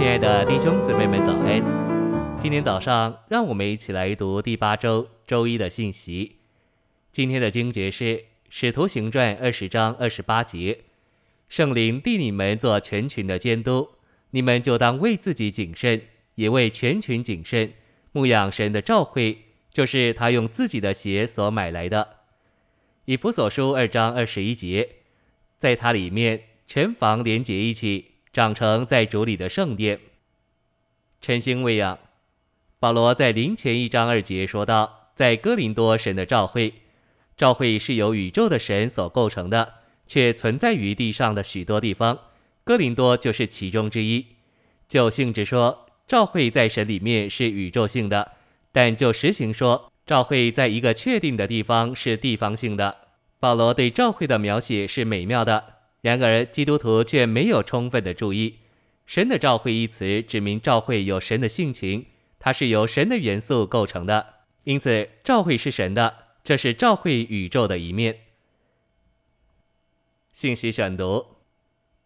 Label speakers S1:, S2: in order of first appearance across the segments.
S1: 亲爱的弟兄姊妹们，早安！今天早上，让我们一起来读第八周周一的信息。今天的经节是《使徒行传》二十章二十八节：“圣灵替你们做全群的监督，你们就当为自己谨慎，也为全群谨慎，牧养神的召会，就是他用自己的血所买来的。”以弗所书二章二十一节：“在它里面，全房连结一起。”长成在主里的圣殿，晨星喂养。保罗在林前一章二节说道，在哥林多神的召会，召会是由宇宙的神所构成的，却存在于地上的许多地方，哥林多就是其中之一。就性质说，召会在神里面是宇宙性的；但就实行说，召会在一个确定的地方是地方性的。保罗对召会的描写是美妙的。然而，基督徒却没有充分的注意“神的召会”一词，指明召会有神的性情，它是由神的元素构成的。因此，召会是神的，这是召会宇宙的一面。信息选读：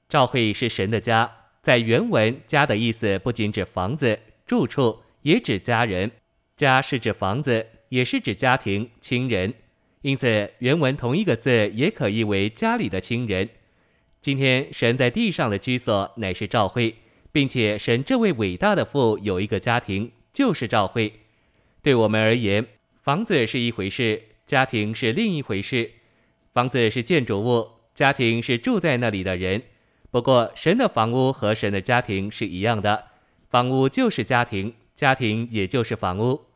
S1: 召会是神的家，在原文“家”的意思不仅指房子、住处，也指家人。家是指房子，也是指家庭、亲人。因此，原文同一个字也可译为家里的亲人。今天神在地上的居所乃是召会，并且神这位伟大的父有一个家庭，就是召会。对我们而言，房子是一回事，家庭是另一回事。房子是建筑物，家庭是住在那里的人。不过，神的房屋和神的家庭是一样的，房屋就是家庭，家庭也就是房屋。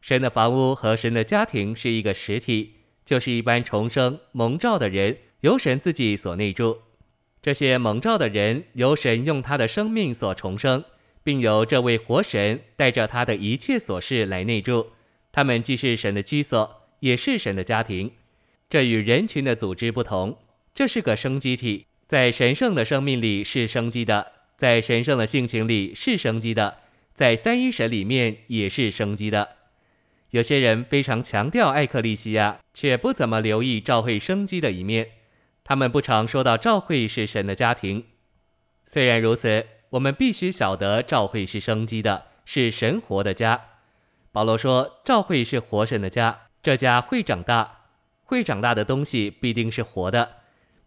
S1: 神的房屋和神的家庭是一个实体，就是一般重生蒙召的人，由神自己所内住。这些蒙召的人由神用他的生命所重生，并由这位活神带着他的一切琐事来内住。他们既是神的居所，也是神的家庭。这与人群的组织不同，这是个生机体，在神圣的生命里是生机的，在神圣的性情里是生机的，在三一神里面也是生机的。有些人非常强调艾克利西亚，却不怎么留意召会生机的一面。他们不常说到召会是神的家庭，虽然如此，我们必须晓得召会是生机的，是神活的家。保罗说，召会是活神的家，这家会长大，会长大的东西必定是活的。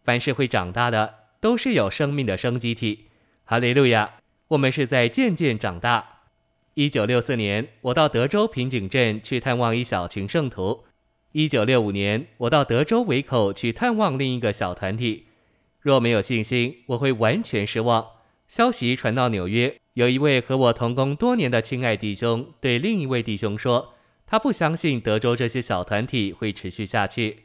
S1: 凡是会长大的，都是有生命的生机体。哈利路亚！我们是在渐渐长大。一九六四年，我到德州平井镇去探望一小群圣徒。一九六五年，我到德州维口去探望另一个小团体。若没有信心，我会完全失望。消息传到纽约，有一位和我同工多年的亲爱弟兄对另一位弟兄说，他不相信德州这些小团体会持续下去。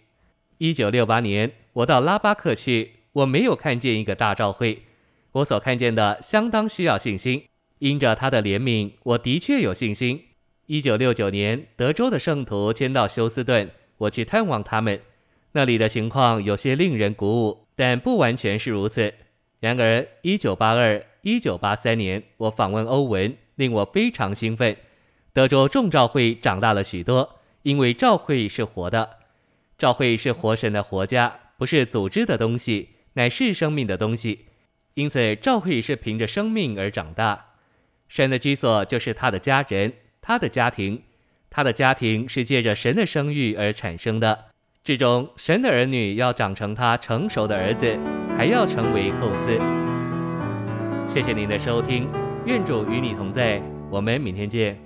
S1: 一九六八年，我到拉巴克去，我没有看见一个大召会。我所看见的相当需要信心，因着他的怜悯，我的确有信心。一九六九年，德州的圣徒迁到休斯顿，我去探望他们。那里的情况有些令人鼓舞，但不完全是如此。然而，一九八二、一九八三年，我访问欧文，令我非常兴奋。德州众召会长大了许多，因为召会是活的，召会是活神的活家，不是组织的东西，乃是生命的东西。因此，召会是凭着生命而长大。神的居所就是他的家人。他的家庭，他的家庭是借着神的生育而产生的。至终，神的儿女要长成他成熟的儿子，还要成为后嗣。谢谢您的收听，愿主与你同在，我们明天见。